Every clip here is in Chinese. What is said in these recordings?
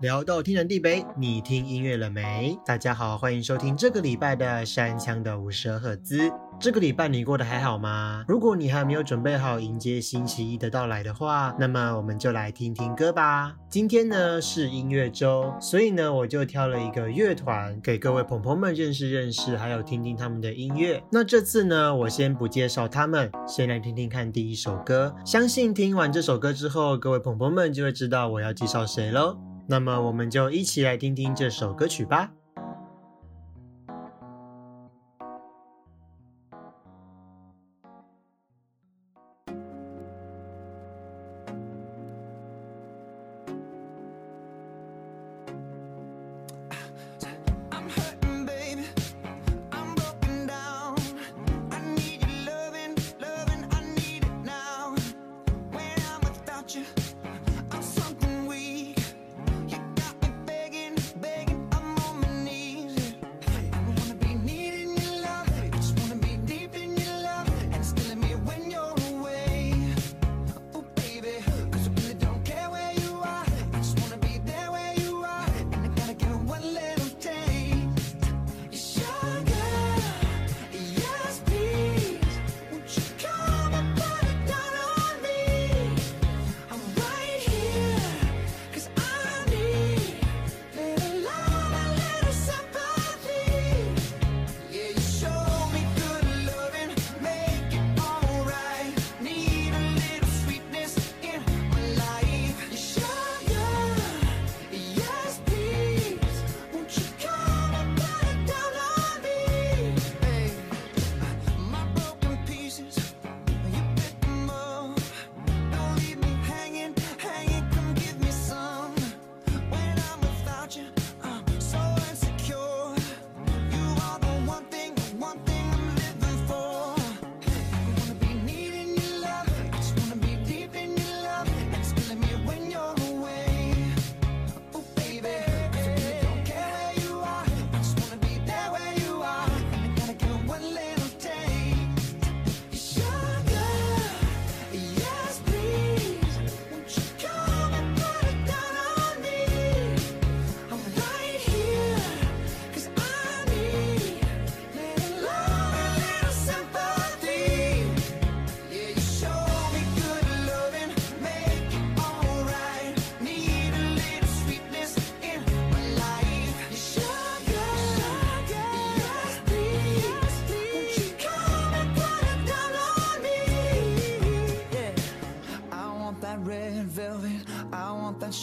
聊到天南地北，你听音乐了没？大家好，欢迎收听这个礼拜的山枪的五十赫兹。这个礼拜你过得还好吗？如果你还没有准备好迎接星期一的到来的话，那么我们就来听听歌吧。今天呢是音乐周，所以呢我就挑了一个乐团给各位朋朋们认识认识，还有听听他们的音乐。那这次呢，我先不介绍他们，先来听听看第一首歌。相信听完这首歌之后，各位朋朋们就会知道我要介绍谁喽。那么我们就一起来听听这首歌曲吧。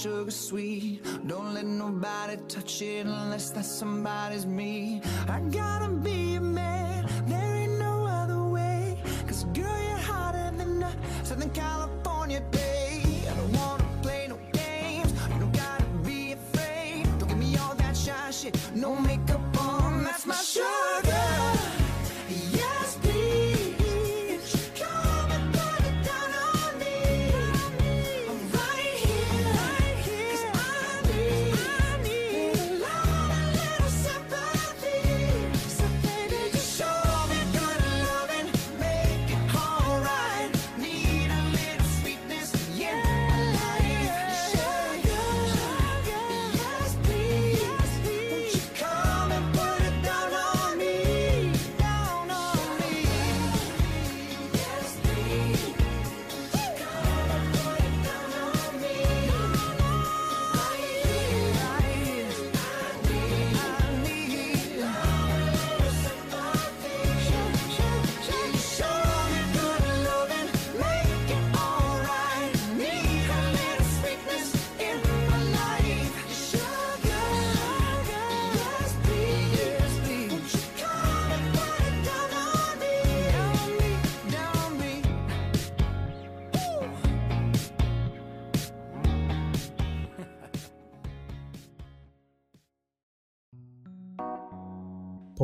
Sugar sweet. Don't let nobody touch it unless that somebody's me. I gotta be a man. There ain't no other way. Cause girl, you're hotter than a Southern California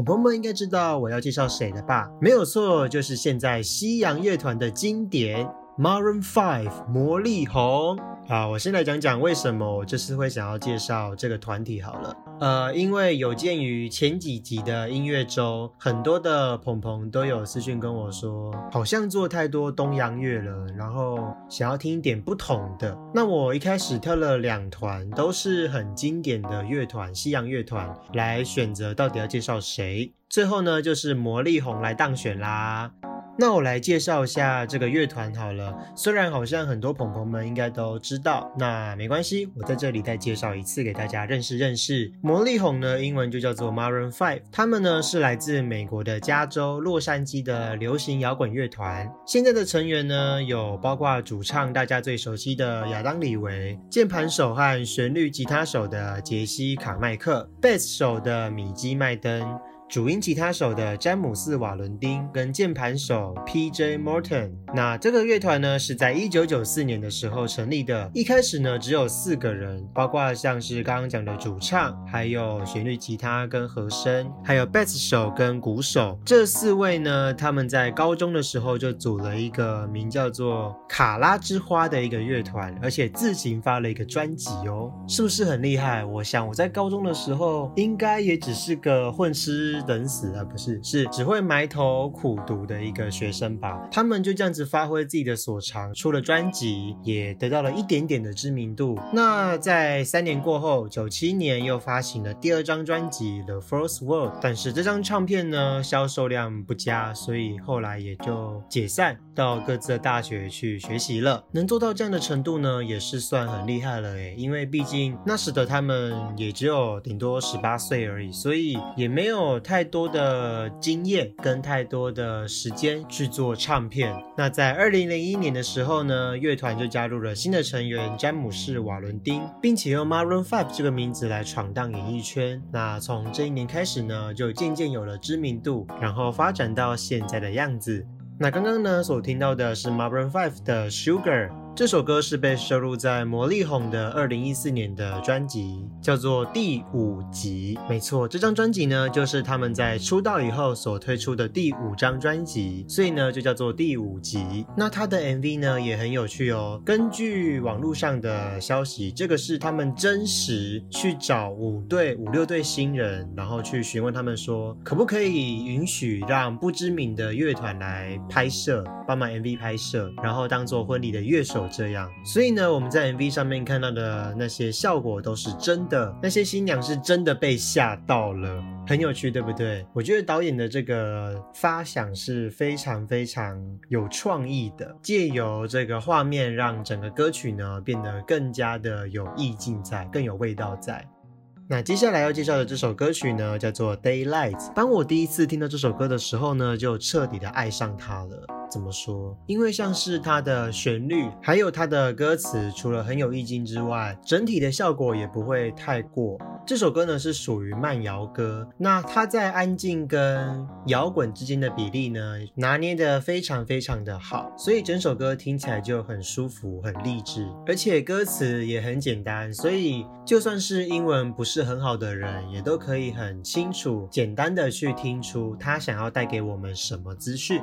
朋友们应该知道我要介绍谁了吧？没有错，就是现在西洋乐团的经典 Maroon Five 魔力红。好，我先来讲讲为什么我这次会想要介绍这个团体好了。呃，因为有鉴于前几集的音乐周，很多的朋朋都有私讯跟我说，好像做太多东洋乐了，然后想要听一点不同的。那我一开始挑了两团，都是很经典的乐团，西洋乐团，来选择到底要介绍谁。最后呢，就是魔力红来当选啦。那我来介绍一下这个乐团好了，虽然好像很多朋朋们应该都知道，那没关系，我在这里再介绍一次给大家认识认识。魔力红呢，英文就叫做 Maroon Five，他们呢是来自美国的加州洛杉矶的流行摇滚乐团。现在的成员呢有包括主唱大家最熟悉的亚当李维，键盘手和旋律吉他手的杰西卡麦克，贝斯手的米基麦登。主音吉他手的詹姆斯·瓦伦丁跟键盘手 P.J. Morton，那这个乐团呢是在一九九四年的时候成立的。一开始呢只有四个人，包括像是刚刚讲的主唱，还有旋律吉他跟和声，还有贝斯手跟鼓手。这四位呢，他们在高中的时候就组了一个名叫做“卡拉之花”的一个乐团，而且自行发了一个专辑哦，是不是很厉害？我想我在高中的时候应该也只是个混吃。等死啊！不是，是只会埋头苦读的一个学生吧？他们就这样子发挥自己的所长，出了专辑，也得到了一点点的知名度。那在三年过后，九七年又发行了第二张专辑《The First World》，但是这张唱片呢销售量不佳，所以后来也就解散，到各自的大学去学习了。能做到这样的程度呢，也是算很厉害了诶，因为毕竟那时的他们也只有顶多十八岁而已，所以也没有。太太多的经验跟太多的时间去做唱片。那在二零零一年的时候呢，乐团就加入了新的成员詹姆士·瓦伦丁，并且用 Maroon Five 这个名字来闯荡演艺圈。那从这一年开始呢，就渐渐有了知名度，然后发展到现在的样子。那刚刚呢所听到的是 Maroon Five 的 Sugar。这首歌是被收录在魔力红的二零一四年的专辑，叫做《第五集》。没错，这张专辑呢，就是他们在出道以后所推出的第五张专辑，所以呢，就叫做《第五集》。那它的 MV 呢，也很有趣哦。根据网络上的消息，这个是他们真实去找五对、五六对新人，然后去询问他们说，可不可以允许让不知名的乐团来拍摄，帮忙 MV 拍摄，然后当做婚礼的乐手手。这样，所以呢，我们在 MV 上面看到的那些效果都是真的，那些新娘是真的被吓到了，很有趣，对不对？我觉得导演的这个发想是非常非常有创意的，借由这个画面让整个歌曲呢变得更加的有意境在，更有味道在。那接下来要介绍的这首歌曲呢，叫做 Daylight。当我第一次听到这首歌的时候呢，就彻底的爱上它了。怎么说？因为像是它的旋律，还有它的歌词，除了很有意境之外，整体的效果也不会太过。这首歌呢是属于慢摇歌，那它在安静跟摇滚之间的比例呢，拿捏的非常非常的好，所以整首歌听起来就很舒服、很励志，而且歌词也很简单，所以就算是英文不是很好的人，也都可以很清楚、简单的去听出他想要带给我们什么资讯。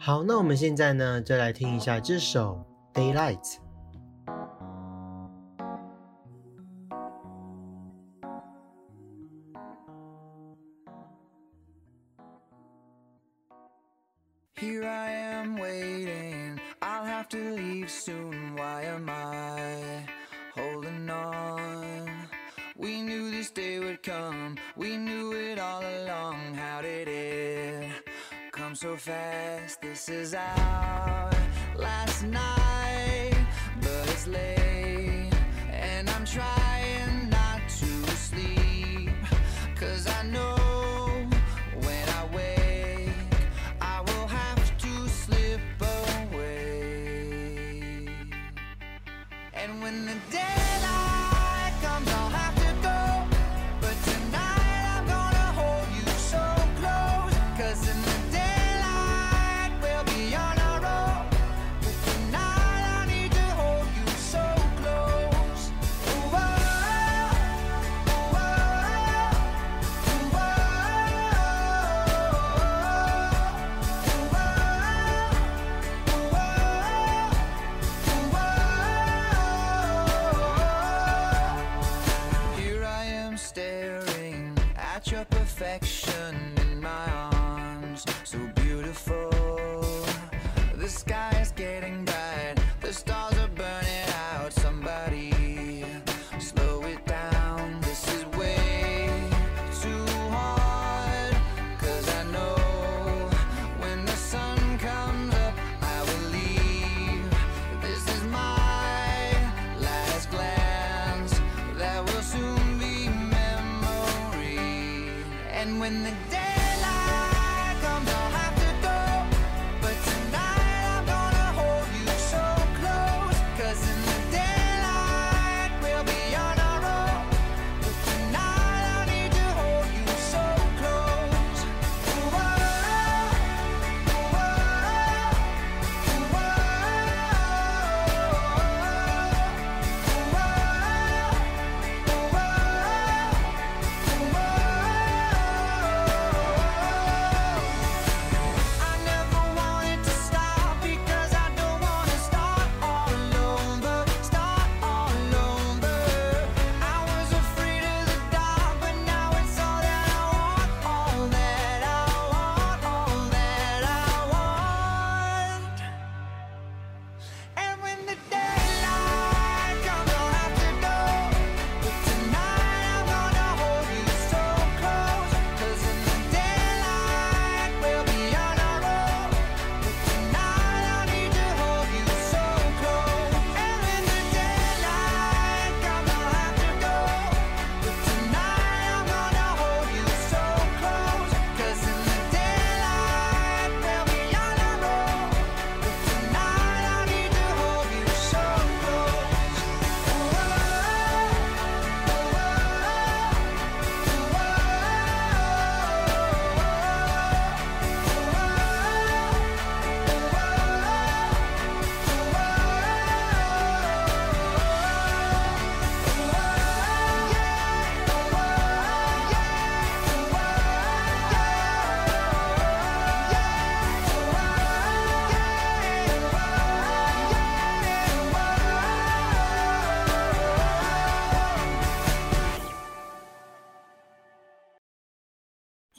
好，那我们现在呢，就来听一下这首《Daylight》。Here I am waiting. I'll have to leave soon. Why am I holding on? We knew this day would come. We knew it all along. How did it come So fast? This is our last night, but it's late,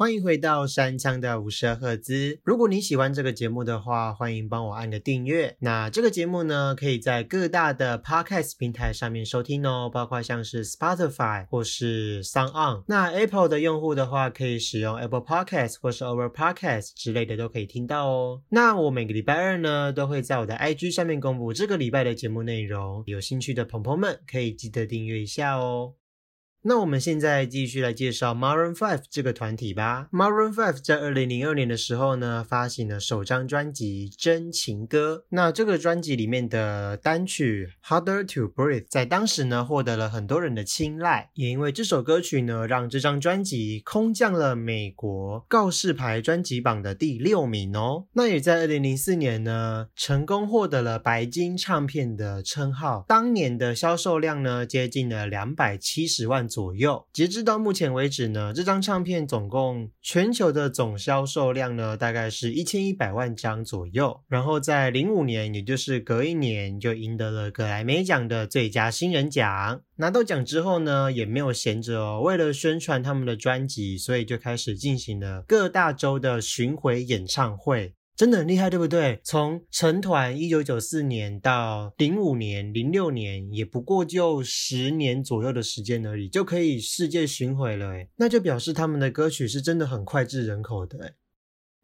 欢迎回到山枪的五十赫兹。如果你喜欢这个节目的话，欢迎帮我按个订阅。那这个节目呢，可以在各大的 podcast 平台上面收听哦，包括像是 Spotify 或是 Sound On。那 Apple 的用户的话，可以使用 Apple Podcast 或是 Over Podcast 之类的都可以听到哦。那我每个礼拜二呢，都会在我的 IG 上面公布这个礼拜的节目内容，有兴趣的朋友们可以记得订阅一下哦。那我们现在继续来介绍 Maroon Five 这个团体吧。Maroon Five 在二零零二年的时候呢，发行了首张专辑《真情歌》。那这个专辑里面的单曲《Harder to Breathe》在当时呢，获得了很多人的青睐。也因为这首歌曲呢，让这张专辑空降了美国告示牌专辑榜的第六名哦。那也在二零零四年呢，成功获得了白金唱片的称号。当年的销售量呢，接近了两百七十万。左右，截至到目前为止呢，这张唱片总共全球的总销售量呢，大概是一千一百万张左右。然后在零五年，也就是隔一年，就赢得了格莱美奖的最佳新人奖。拿到奖之后呢，也没有闲着哦，为了宣传他们的专辑，所以就开始进行了各大洲的巡回演唱会。真的很厉害，对不对？从成团一九九四年到零五年、零六年，也不过就十年左右的时间而已，就可以世界巡回了。诶那就表示他们的歌曲是真的很脍炙人口的。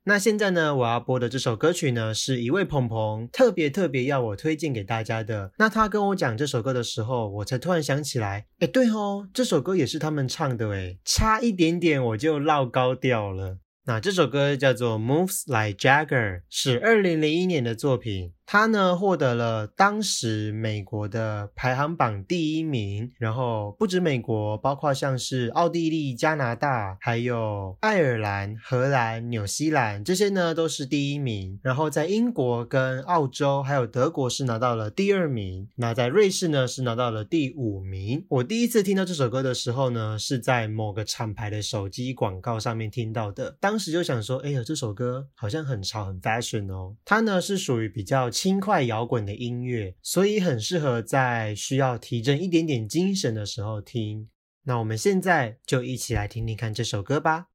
那现在呢，我要播的这首歌曲呢，是一位鹏鹏特别特别要我推荐给大家的。那他跟我讲这首歌的时候，我才突然想起来，哎，对哦，这首歌也是他们唱的，诶差一点点我就落高调了。那这首歌叫做《Moves Like Jagger》，是二零零一年的作品。他呢获得了当时美国的排行榜第一名，然后不止美国，包括像是奥地利、加拿大，还有爱尔兰、荷兰、纽西兰这些呢都是第一名。然后在英国、跟澳洲还有德国是拿到了第二名。那在瑞士呢是拿到了第五名。我第一次听到这首歌的时候呢，是在某个厂牌的手机广告上面听到的。当时就想说，哎呀，这首歌好像很潮、很 fashion 哦。它呢是属于比较。轻快摇滚的音乐，所以很适合在需要提振一点点精神的时候听。那我们现在就一起来听听看这首歌吧。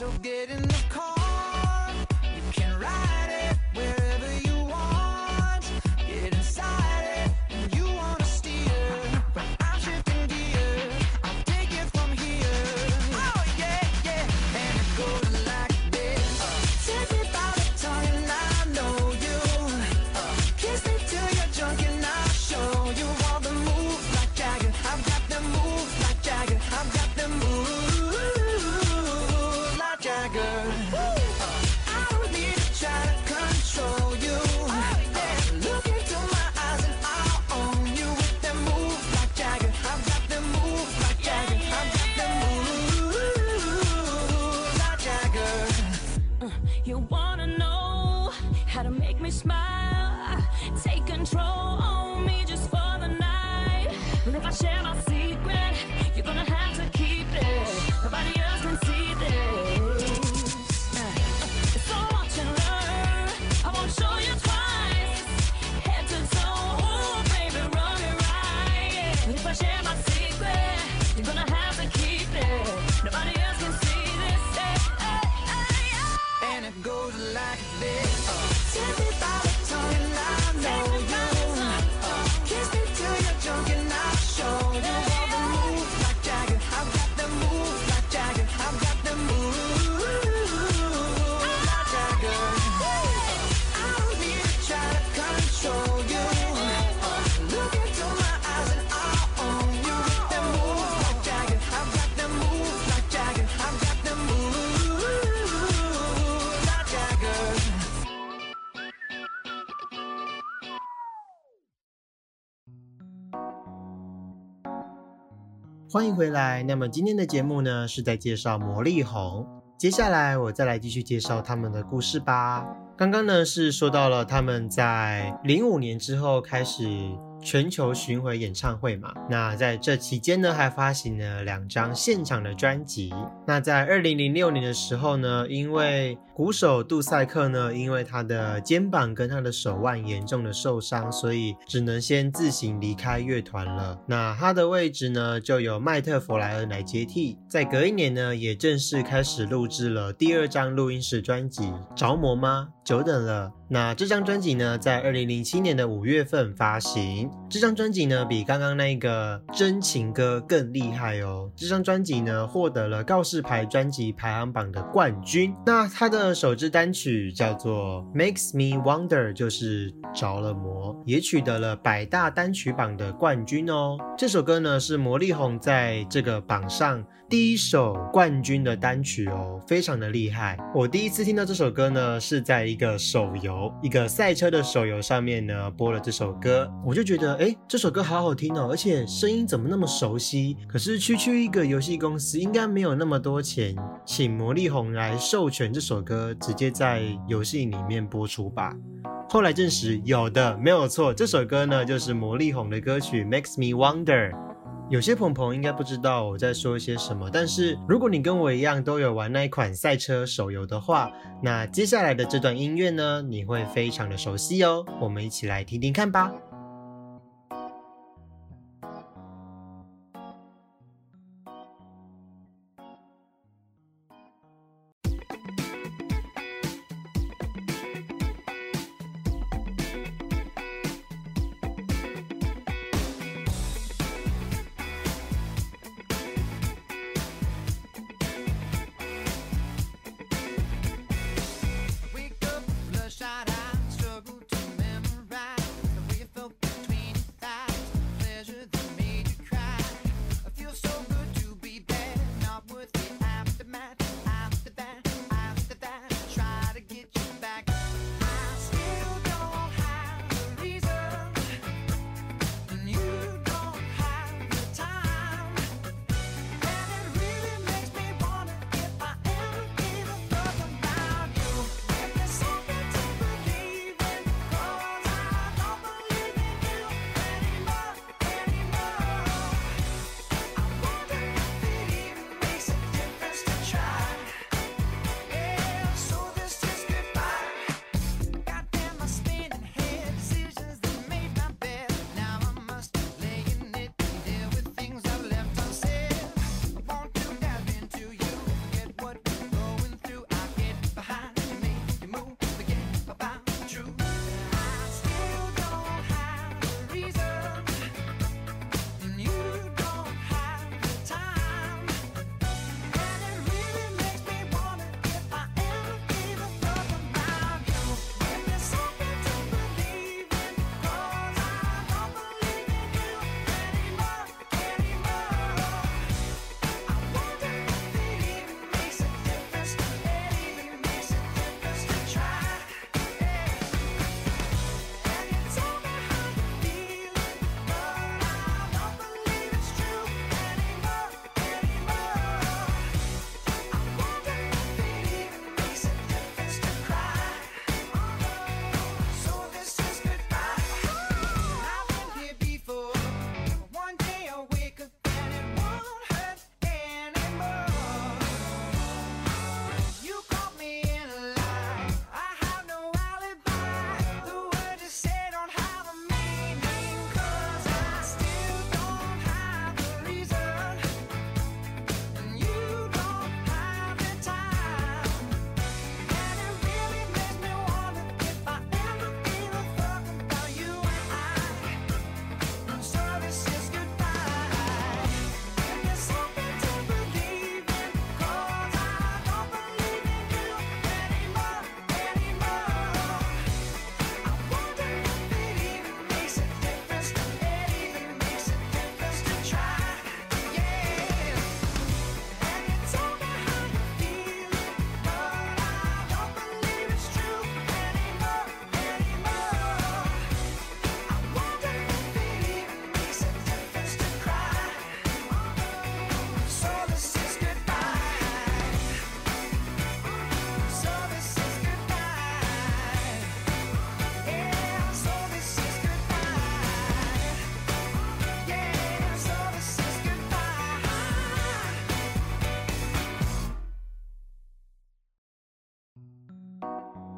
So get in the car. You can ride Smile. 欢迎回来。那么今天的节目呢，是在介绍魔力红。接下来我再来继续介绍他们的故事吧。刚刚呢是说到了他们在零五年之后开始全球巡回演唱会嘛，那在这期间呢还发行了两张现场的专辑。那在二零零六年的时候呢，因为鼓手杜塞克呢，因为他的肩膀跟他的手腕严重的受伤，所以只能先自行离开乐团了。那他的位置呢，就由麦特弗莱恩来接替。在隔一年呢，也正式开始录制了第二张录音室专辑《着魔吗？久等了》。那这张专辑呢，在二零零七年的五月份发行。这张专辑呢，比刚刚那个真情歌更厉害哦。这张专辑呢，获得了告示牌专辑排行榜的冠军。那它的首支单曲叫做《Makes Me Wonder》，就是着了魔，也取得了百大单曲榜的冠军哦。这首歌呢，是魔力红在这个榜上第一首冠军的单曲哦，非常的厉害。我第一次听到这首歌呢，是在一个手游，一个赛车的手游上面呢播了这首歌，我就觉得，哎，这首歌好好听哦，而且声音怎么那么熟悉？可是区区一个游戏公司应该没有那么多钱，请魔力红来授权这首歌直接在游戏里面播出吧。后来证实有的，没有错，这首歌呢就是魔力红的歌曲《Makes Me Wonder》。有些朋朋应该不知道我在说些什么，但是如果你跟我一样都有玩那一款赛车手游的话，那接下来的这段音乐呢，你会非常的熟悉哦。我们一起来听听看吧。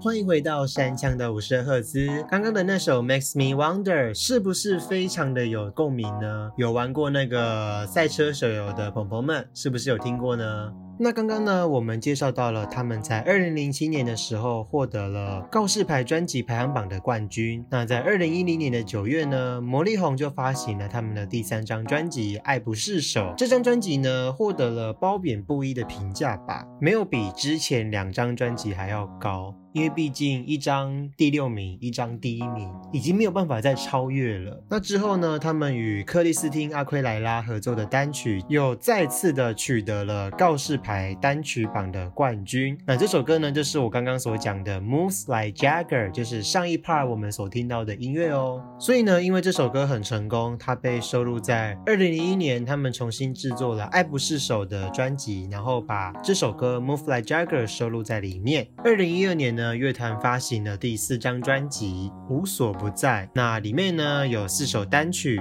欢迎回到山枪的五十赫兹。刚刚的那首《Makes Me Wonder》是不是非常的有共鸣呢？有玩过那个赛车手游的朋友们，是不是有听过呢？那刚刚呢，我们介绍到了他们在二零零七年的时候获得了告示牌专辑排行榜的冠军。那在二零一零年的九月呢，魔力红就发行了他们的第三张专辑《爱不释手》。这张专辑呢，获得了褒贬不一的评价吧，没有比之前两张专辑还要高。因为毕竟一张第六名，一张第一名，已经没有办法再超越了。那之后呢，他们与克里斯汀·阿奎莱拉合作的单曲又再次的取得了告示排单曲榜的冠军。那这首歌呢，就是我刚刚所讲的《Moves Like Jagger》，就是上一 part 我们所听到的音乐哦。所以呢，因为这首歌很成功，它被收录在二零零一年他们重新制作了《爱不释手》的专辑，然后把这首歌《Move Like Jagger》收录在里面。二零一二年。呢，乐团发行了第四张专辑《无所不在》，那里面呢有四首单曲，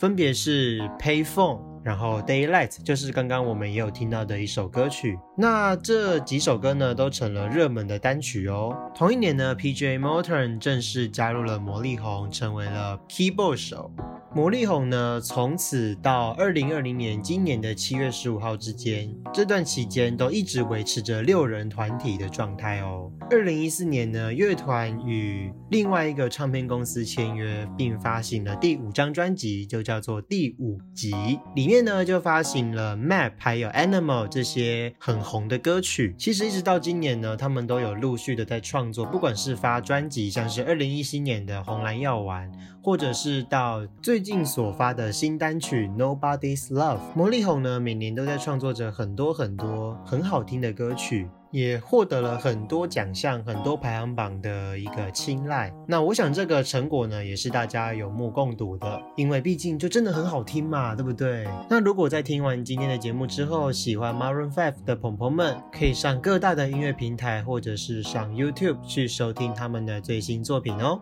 分别是《Payphone》，然后《Daylight》，就是刚刚我们也有听到的一首歌曲。那这几首歌呢都成了热门的单曲哦。同一年呢，P.J. Morton 正式加入了魔力红，成为了 keyboard 手。魔力红呢，从此到二零二零年今年的七月十五号之间，这段期间都一直维持着六人团体的状态哦。二零一四年呢，乐团与另外一个唱片公司签约，并发行了第五张专辑，就叫做《第五集》，里面呢就发行了《Map》还有《Animal》这些很红的歌曲。其实一直到今年呢，他们都有陆续的在创作，不管是发专辑，像是二零一七年的《红蓝药丸》，或者是到最近所发的新单曲《Nobody's Love》，魔力红呢每年都在创作着很多很多很好听的歌曲，也获得了很多奖项、很多排行榜的一个青睐。那我想这个成果呢，也是大家有目共睹的，因为毕竟就真的很好听嘛，对不对？那如果在听完今天的节目之后，喜欢 Maroon Five 的朋友们，可以上各大的音乐平台，或者是上 YouTube 去收听他们的最新作品哦。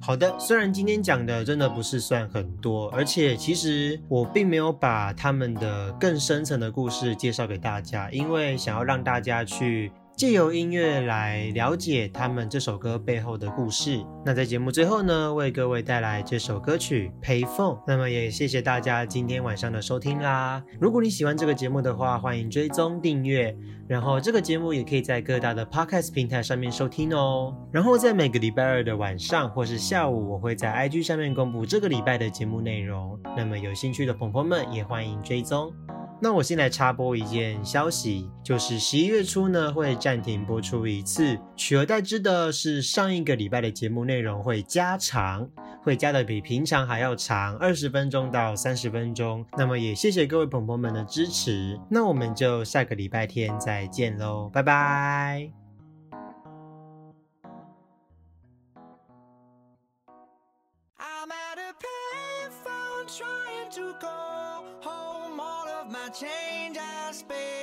好的，虽然今天讲的真的不是算很多，而且其实我并没有把他们的更深层的故事介绍给大家，因为想要让大家去借由音乐来了解他们这首歌背后的故事。那在节目最后呢，为各位带来这首歌曲《Payphone》。那么也谢谢大家今天晚上的收听啦。如果你喜欢这个节目的话，欢迎追踪订阅。然后这个节目也可以在各大的 podcast 平台上面收听哦。然后在每个礼拜二的晚上或是下午，我会在 IG 上面公布这个礼拜的节目内容。那么有兴趣的朋友们也欢迎追踪。那我先来插播一件消息，就是十一月初呢会暂停播出一次，取而代之的是上一个礼拜的节目内容会加长，会加的比平常还要长，二十分钟到三十分钟。那么也谢谢各位朋友们的支持，那我们就下个礼拜天再见喽，拜拜。I'm at a payphone trying to call home. my change I spend.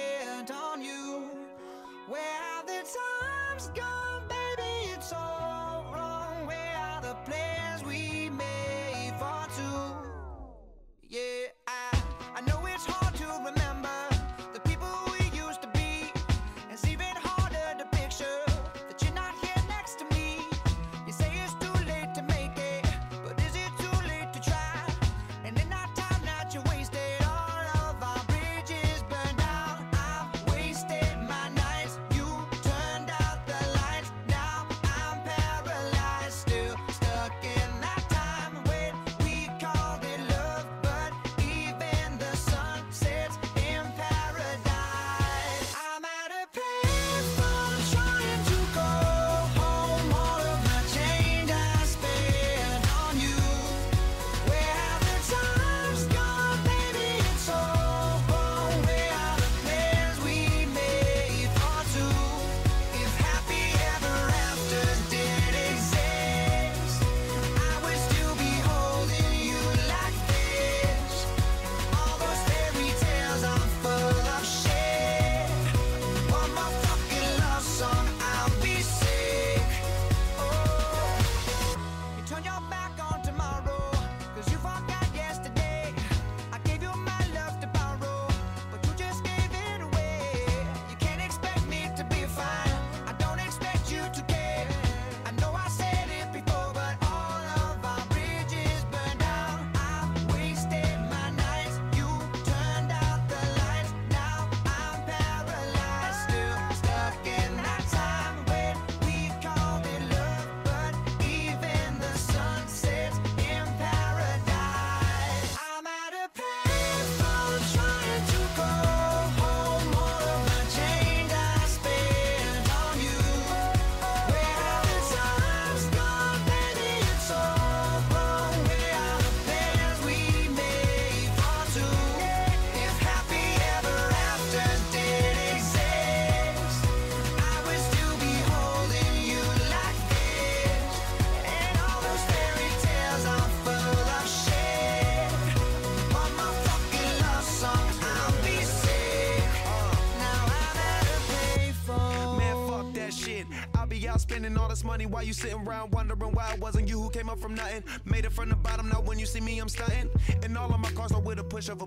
You sitting around wondering why it wasn't you who came up from nothing. Made it from the bottom, now when you see me, I'm stunting. And all of my cars are with a push of a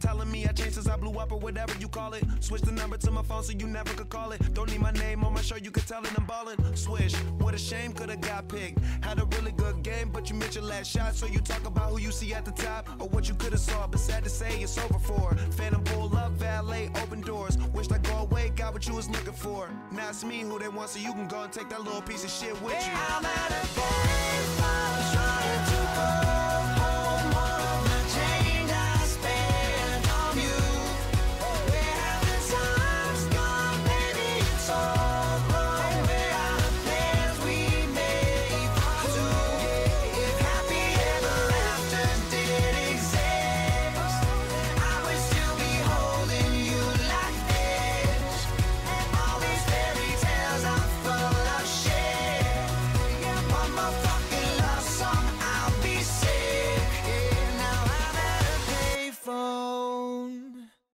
Telling me I changed since I blew up or whatever you call it. Switch the number to my phone so you never could call it. Don't need my name on my show, you can tell it I'm ballin'. Swish, what a shame, could've got picked. Had a really good game, but you missed your last shot. So you talk about who you see at the top or what you could've saw. But sad to say, it's over for. Phantom pull up, valet, open doors. Wished I go away, got what you was looking for. Now it's me who they want, so you can go and take that little piece of shit with you. I'm at a